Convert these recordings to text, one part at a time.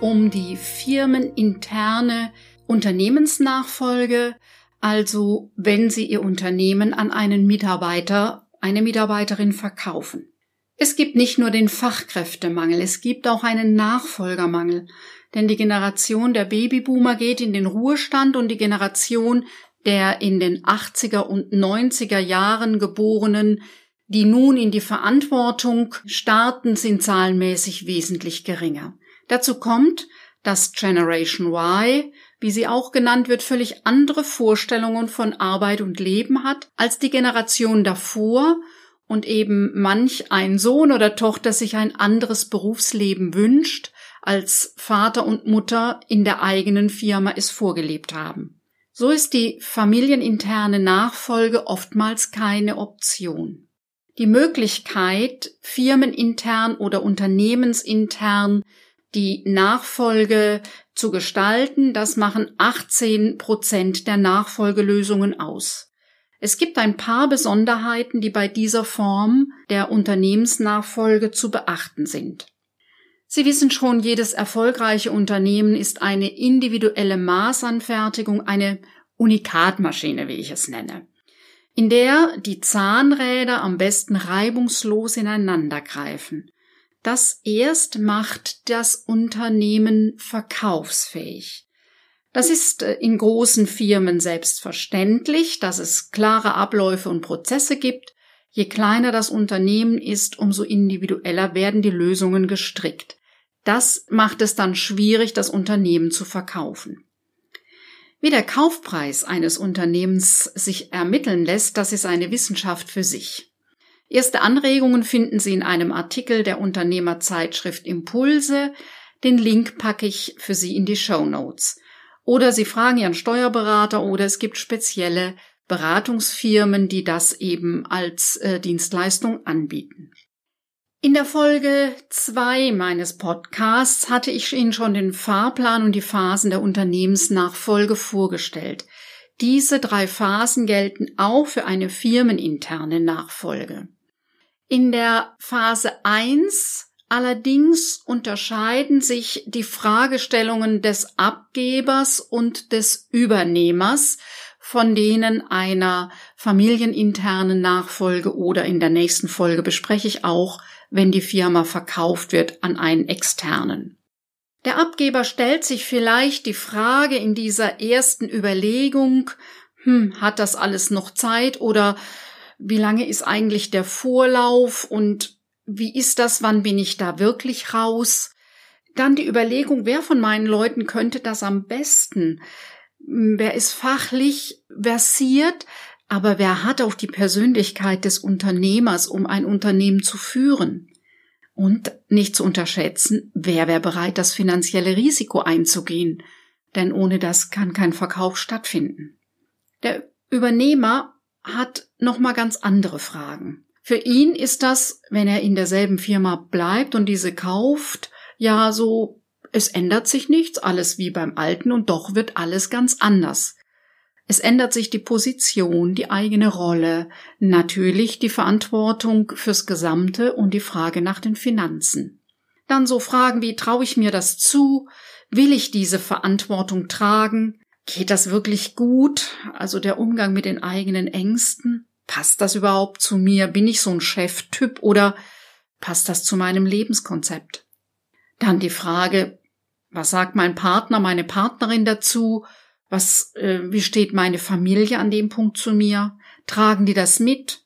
um die firmeninterne Unternehmensnachfolge, also wenn Sie Ihr Unternehmen an einen Mitarbeiter, eine Mitarbeiterin verkaufen. Es gibt nicht nur den Fachkräftemangel, es gibt auch einen Nachfolgermangel, denn die Generation der Babyboomer geht in den Ruhestand und die Generation der in den 80er und 90er Jahren geborenen, die nun in die Verantwortung starten, sind zahlenmäßig wesentlich geringer. Dazu kommt, dass Generation Y, wie sie auch genannt wird, völlig andere Vorstellungen von Arbeit und Leben hat als die Generation davor und eben manch ein Sohn oder Tochter sich ein anderes Berufsleben wünscht, als Vater und Mutter in der eigenen Firma es vorgelebt haben. So ist die familieninterne Nachfolge oftmals keine Option. Die Möglichkeit, firmenintern oder unternehmensintern die Nachfolge zu gestalten. Das machen 18 Prozent der Nachfolgelösungen aus. Es gibt ein paar Besonderheiten, die bei dieser Form der Unternehmensnachfolge zu beachten sind. Sie wissen schon, jedes erfolgreiche Unternehmen ist eine individuelle Maßanfertigung, eine Unikatmaschine, wie ich es nenne, in der die Zahnräder am besten reibungslos ineinander greifen. Das erst macht das Unternehmen verkaufsfähig. Das ist äh, in großen Firmen selbstverständlich, dass es klare Abläufe und Prozesse gibt. Je kleiner das Unternehmen ist, umso individueller werden die Lösungen gestrickt. Das macht es dann schwierig, das Unternehmen zu verkaufen. Wie der Kaufpreis eines Unternehmens sich ermitteln lässt, das ist eine Wissenschaft für sich. Erste Anregungen finden Sie in einem Artikel der Unternehmerzeitschrift Impulse. Den Link packe ich für Sie in die Show Notes. Oder Sie fragen Ihren Steuerberater oder es gibt spezielle Beratungsfirmen, die das eben als äh, Dienstleistung anbieten. In der Folge zwei meines Podcasts hatte ich Ihnen schon den Fahrplan und die Phasen der Unternehmensnachfolge vorgestellt. Diese drei Phasen gelten auch für eine firmeninterne Nachfolge. In der Phase 1 allerdings unterscheiden sich die Fragestellungen des Abgebers und des Übernehmers von denen einer familieninternen Nachfolge oder in der nächsten Folge bespreche ich auch, wenn die Firma verkauft wird an einen externen. Der Abgeber stellt sich vielleicht die Frage in dieser ersten Überlegung, hm, hat das alles noch Zeit oder wie lange ist eigentlich der Vorlauf und wie ist das, wann bin ich da wirklich raus? Dann die Überlegung, wer von meinen Leuten könnte das am besten? Wer ist fachlich versiert, aber wer hat auch die Persönlichkeit des Unternehmers, um ein Unternehmen zu führen? Und nicht zu unterschätzen, wer wäre bereit, das finanzielle Risiko einzugehen? Denn ohne das kann kein Verkauf stattfinden. Der Übernehmer hat nochmal ganz andere Fragen. Für ihn ist das, wenn er in derselben Firma bleibt und diese kauft, ja so, es ändert sich nichts, alles wie beim Alten und doch wird alles ganz anders. Es ändert sich die Position, die eigene Rolle, natürlich die Verantwortung fürs Gesamte und die Frage nach den Finanzen. Dann so Fragen wie traue ich mir das zu? Will ich diese Verantwortung tragen? Geht das wirklich gut? Also der Umgang mit den eigenen Ängsten? Passt das überhaupt zu mir? Bin ich so ein Cheftyp oder passt das zu meinem Lebenskonzept? Dann die Frage, was sagt mein Partner, meine Partnerin dazu? Was, äh, wie steht meine Familie an dem Punkt zu mir? Tragen die das mit?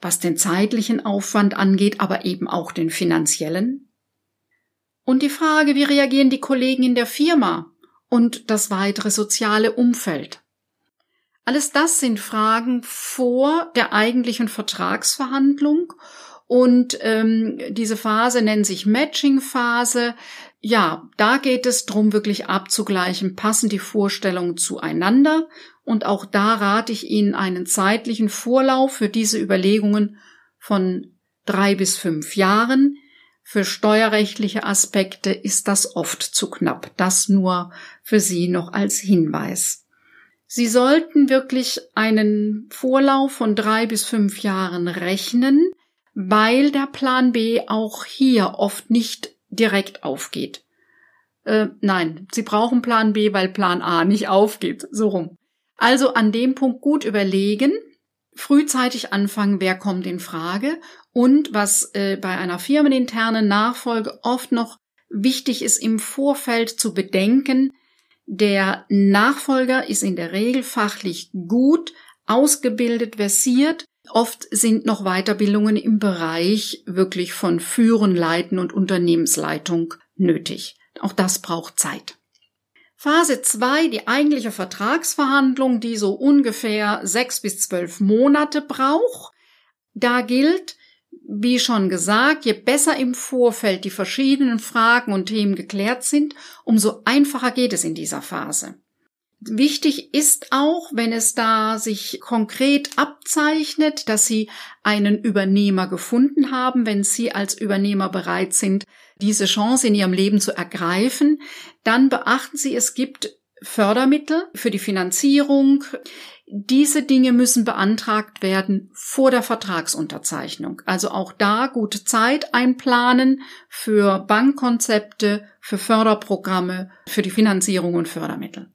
Was den zeitlichen Aufwand angeht, aber eben auch den finanziellen? Und die Frage, wie reagieren die Kollegen in der Firma? Und das weitere soziale Umfeld. Alles das sind Fragen vor der eigentlichen Vertragsverhandlung und ähm, diese Phase nennt sich Matching-Phase. ja, da geht es drum, wirklich abzugleichen, passen die Vorstellungen zueinander und auch da rate ich Ihnen einen zeitlichen Vorlauf für diese Überlegungen von drei bis fünf Jahren. Für steuerrechtliche Aspekte ist das oft zu knapp. Das nur für Sie noch als Hinweis. Sie sollten wirklich einen Vorlauf von drei bis fünf Jahren rechnen, weil der Plan B auch hier oft nicht direkt aufgeht. Äh, nein, Sie brauchen Plan B, weil Plan A nicht aufgeht. So rum. Also an dem Punkt gut überlegen, frühzeitig anfangen, wer kommt in Frage und was äh, bei einer firmeninternen Nachfolge oft noch wichtig ist im Vorfeld zu bedenken, der Nachfolger ist in der Regel fachlich gut, ausgebildet, versiert. Oft sind noch Weiterbildungen im Bereich wirklich von Führen, Leiten und Unternehmensleitung nötig. Auch das braucht Zeit. Phase 2, die eigentliche Vertragsverhandlung, die so ungefähr sechs bis zwölf Monate braucht. Da gilt, wie schon gesagt, je besser im Vorfeld die verschiedenen Fragen und Themen geklärt sind, umso einfacher geht es in dieser Phase. Wichtig ist auch, wenn es da sich konkret abzeichnet, dass Sie einen Übernehmer gefunden haben, wenn Sie als Übernehmer bereit sind, diese Chance in Ihrem Leben zu ergreifen, dann beachten Sie, es gibt Fördermittel für die Finanzierung. Diese Dinge müssen beantragt werden vor der Vertragsunterzeichnung. Also auch da gute Zeit einplanen für Bankkonzepte, für Förderprogramme, für die Finanzierung und Fördermittel.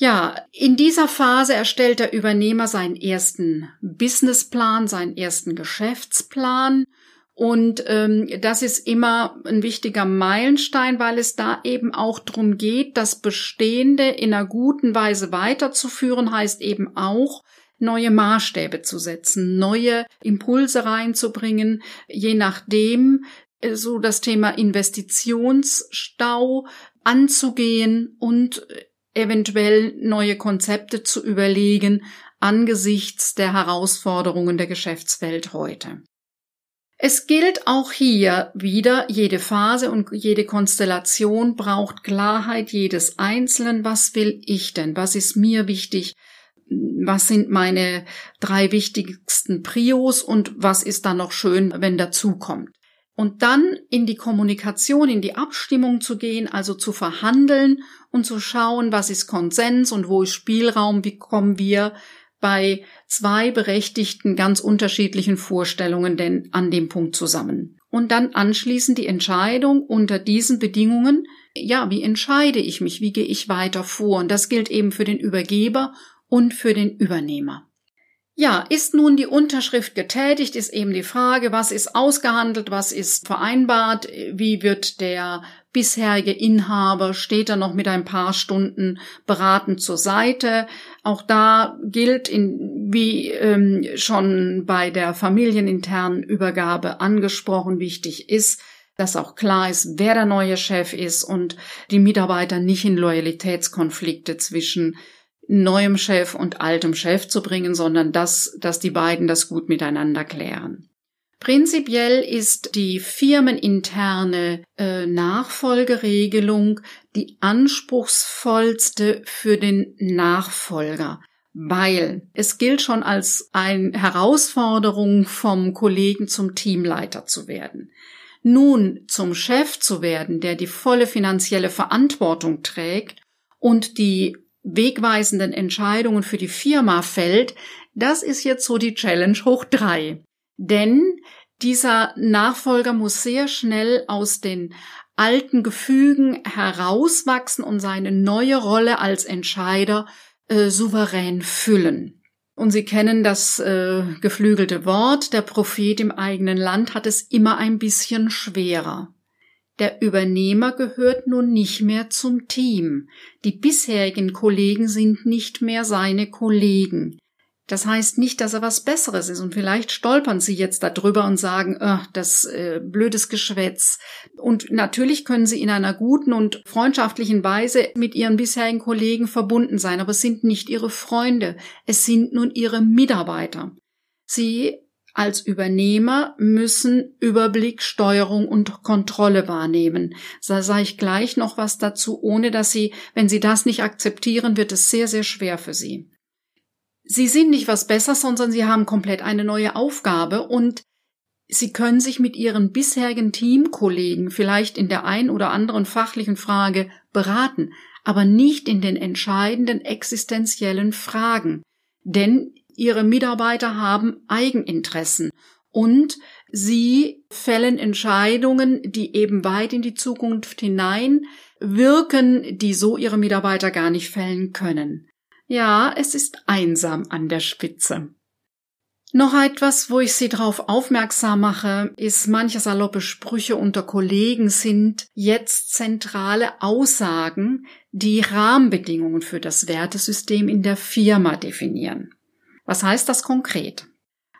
Ja, in dieser Phase erstellt der Übernehmer seinen ersten Businessplan, seinen ersten Geschäftsplan. Und ähm, das ist immer ein wichtiger Meilenstein, weil es da eben auch darum geht, das Bestehende in einer guten Weise weiterzuführen, heißt eben auch, neue Maßstäbe zu setzen, neue Impulse reinzubringen, je nachdem äh, so das Thema Investitionsstau anzugehen und eventuell neue Konzepte zu überlegen angesichts der Herausforderungen der Geschäftswelt heute. Es gilt auch hier wieder, jede Phase und jede Konstellation braucht Klarheit jedes Einzelnen. Was will ich denn? Was ist mir wichtig? Was sind meine drei wichtigsten Prios und was ist dann noch schön, wenn dazu kommt? Und dann in die Kommunikation, in die Abstimmung zu gehen, also zu verhandeln und zu schauen, was ist Konsens und wo ist Spielraum, wie kommen wir bei zwei berechtigten, ganz unterschiedlichen Vorstellungen denn an dem Punkt zusammen. Und dann anschließend die Entscheidung unter diesen Bedingungen, ja, wie entscheide ich mich, wie gehe ich weiter vor? Und das gilt eben für den Übergeber und für den Übernehmer. Ja, ist nun die Unterschrift getätigt, ist eben die Frage, was ist ausgehandelt, was ist vereinbart, wie wird der bisherige Inhaber, steht er noch mit ein paar Stunden beratend zur Seite. Auch da gilt, in, wie ähm, schon bei der familieninternen Übergabe angesprochen, wichtig ist, dass auch klar ist, wer der neue Chef ist und die Mitarbeiter nicht in Loyalitätskonflikte zwischen neuem Chef und altem Chef zu bringen, sondern dass, dass die beiden das gut miteinander klären. Prinzipiell ist die firmeninterne äh, Nachfolgeregelung die anspruchsvollste für den Nachfolger, weil es gilt schon als eine Herausforderung vom Kollegen zum Teamleiter zu werden. Nun zum Chef zu werden, der die volle finanzielle Verantwortung trägt und die wegweisenden Entscheidungen für die Firma fällt, das ist jetzt so die Challenge hoch drei. Denn dieser Nachfolger muss sehr schnell aus den alten Gefügen herauswachsen und seine neue Rolle als Entscheider äh, souverän füllen. Und Sie kennen das äh, geflügelte Wort, der Prophet im eigenen Land hat es immer ein bisschen schwerer. Der Übernehmer gehört nun nicht mehr zum Team. Die bisherigen Kollegen sind nicht mehr seine Kollegen. Das heißt nicht, dass er was Besseres ist und vielleicht stolpern Sie jetzt darüber und sagen, oh, das äh, blödes Geschwätz. Und natürlich können Sie in einer guten und freundschaftlichen Weise mit Ihren bisherigen Kollegen verbunden sein, aber es sind nicht Ihre Freunde, es sind nun Ihre Mitarbeiter. Sie als Übernehmer müssen Überblick, Steuerung und Kontrolle wahrnehmen. Da sage ich gleich noch was dazu, ohne dass Sie, wenn Sie das nicht akzeptieren, wird es sehr, sehr schwer für Sie. Sie sind nicht was Besseres, sondern Sie haben komplett eine neue Aufgabe und Sie können sich mit Ihren bisherigen Teamkollegen vielleicht in der ein oder anderen fachlichen Frage beraten, aber nicht in den entscheidenden existenziellen Fragen. Denn Ihre Mitarbeiter haben Eigeninteressen und sie fällen Entscheidungen, die eben weit in die Zukunft hinein wirken, die so ihre Mitarbeiter gar nicht fällen können. Ja, es ist einsam an der Spitze. Noch etwas, wo ich Sie darauf aufmerksam mache, ist, manche saloppe Sprüche unter Kollegen sind jetzt zentrale Aussagen, die Rahmenbedingungen für das Wertesystem in der Firma definieren. Was heißt das konkret?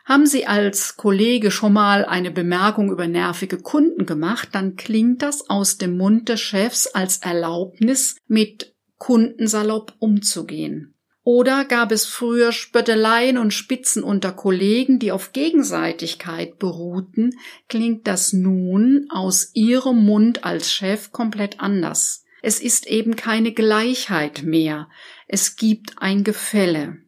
Haben Sie als Kollege schon mal eine Bemerkung über nervige Kunden gemacht, dann klingt das aus dem Mund des Chefs als Erlaubnis, mit Kunden salopp umzugehen. Oder gab es früher Spötteleien und Spitzen unter Kollegen, die auf Gegenseitigkeit beruhten, klingt das nun aus Ihrem Mund als Chef komplett anders. Es ist eben keine Gleichheit mehr. Es gibt ein Gefälle.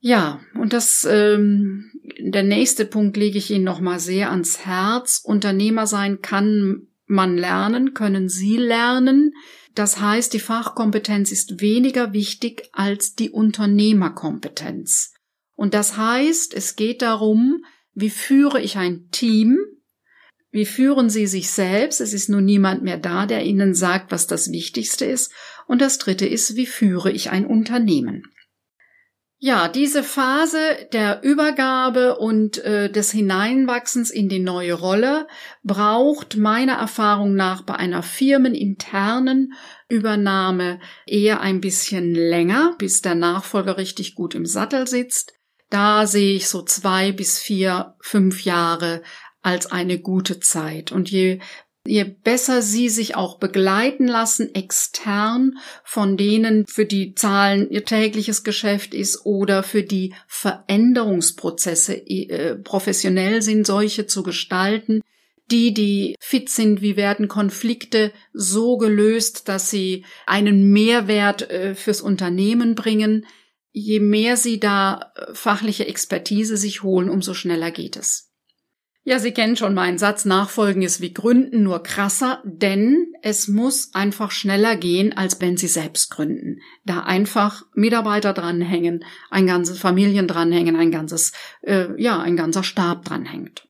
Ja, und das ähm, der nächste Punkt lege ich Ihnen noch mal sehr ans Herz. Unternehmer sein kann man lernen, können Sie lernen. Das heißt, die Fachkompetenz ist weniger wichtig als die Unternehmerkompetenz. Und das heißt, es geht darum, wie führe ich ein Team? Wie führen Sie sich selbst? Es ist nun niemand mehr da, der Ihnen sagt, was das Wichtigste ist. Und das Dritte ist, wie führe ich ein Unternehmen? Ja, diese Phase der Übergabe und äh, des Hineinwachsens in die neue Rolle braucht meiner Erfahrung nach bei einer firmeninternen Übernahme eher ein bisschen länger, bis der Nachfolger richtig gut im Sattel sitzt. Da sehe ich so zwei bis vier, fünf Jahre als eine gute Zeit. Und je je besser sie sich auch begleiten lassen, extern von denen, für die Zahlen ihr tägliches Geschäft ist oder für die Veränderungsprozesse äh, professionell sind, solche zu gestalten, die, die fit sind, wie werden Konflikte so gelöst, dass sie einen Mehrwert äh, fürs Unternehmen bringen. Je mehr sie da äh, fachliche Expertise sich holen, umso schneller geht es. Ja, Sie kennen schon meinen Satz, Nachfolgen ist wie Gründen, nur krasser, denn es muss einfach schneller gehen, als wenn Sie selbst gründen. Da einfach Mitarbeiter dranhängen, ein ganzes Familien dranhängen, ein ganzes, äh, ja, ein ganzer Stab dranhängt.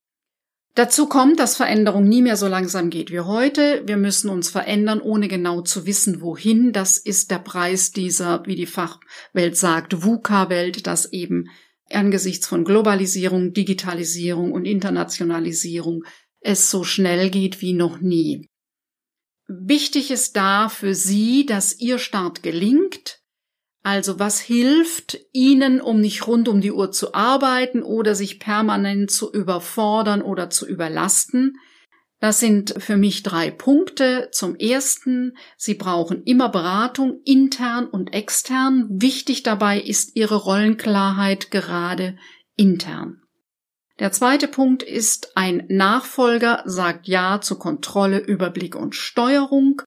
Dazu kommt, dass Veränderung nie mehr so langsam geht wie heute. Wir müssen uns verändern, ohne genau zu wissen, wohin. Das ist der Preis dieser, wie die Fachwelt sagt, VUCA-Welt, dass eben angesichts von Globalisierung, Digitalisierung und Internationalisierung es so schnell geht wie noch nie. Wichtig ist da für Sie, dass Ihr Start gelingt. Also was hilft Ihnen, um nicht rund um die Uhr zu arbeiten oder sich permanent zu überfordern oder zu überlasten? Das sind für mich drei Punkte. Zum ersten, Sie brauchen immer Beratung, intern und extern. Wichtig dabei ist Ihre Rollenklarheit gerade intern. Der zweite Punkt ist, ein Nachfolger sagt Ja zu Kontrolle, Überblick und Steuerung.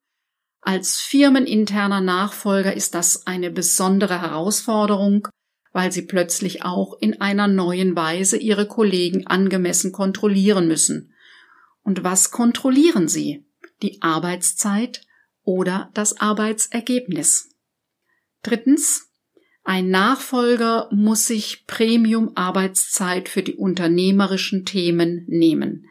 Als firmeninterner Nachfolger ist das eine besondere Herausforderung, weil Sie plötzlich auch in einer neuen Weise Ihre Kollegen angemessen kontrollieren müssen. Und was kontrollieren Sie? Die Arbeitszeit oder das Arbeitsergebnis? Drittens, ein Nachfolger muss sich Premium-Arbeitszeit für die unternehmerischen Themen nehmen.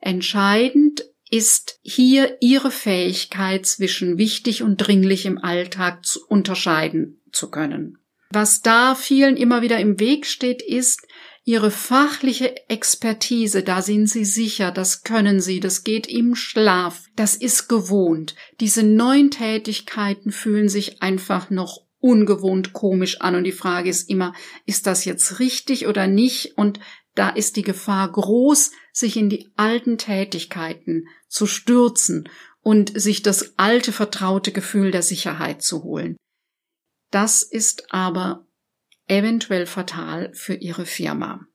Entscheidend ist hier Ihre Fähigkeit zwischen wichtig und dringlich im Alltag zu unterscheiden zu können. Was da vielen immer wieder im Weg steht, ist, Ihre fachliche Expertise, da sind Sie sicher, das können Sie, das geht im Schlaf, das ist gewohnt. Diese neuen Tätigkeiten fühlen sich einfach noch ungewohnt komisch an und die Frage ist immer, ist das jetzt richtig oder nicht? Und da ist die Gefahr groß, sich in die alten Tätigkeiten zu stürzen und sich das alte vertraute Gefühl der Sicherheit zu holen. Das ist aber eventuell fatal für Ihre Firma.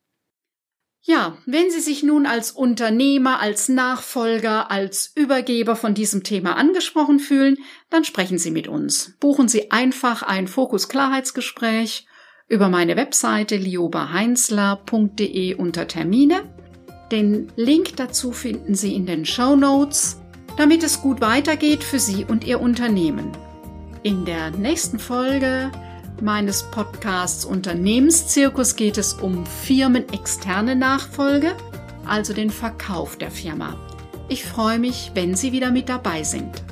Ja, wenn Sie sich nun als Unternehmer, als Nachfolger, als Übergeber von diesem Thema angesprochen fühlen, dann sprechen Sie mit uns. Buchen Sie einfach ein Fokus-Klarheitsgespräch über meine Webseite liobaheinzler.de unter Termine. Den Link dazu finden Sie in den Show Notes, damit es gut weitergeht für Sie und Ihr Unternehmen. In der nächsten Folge meines Podcasts Unternehmenszirkus geht es um firmenexterne Nachfolge, also den Verkauf der Firma. Ich freue mich, wenn Sie wieder mit dabei sind.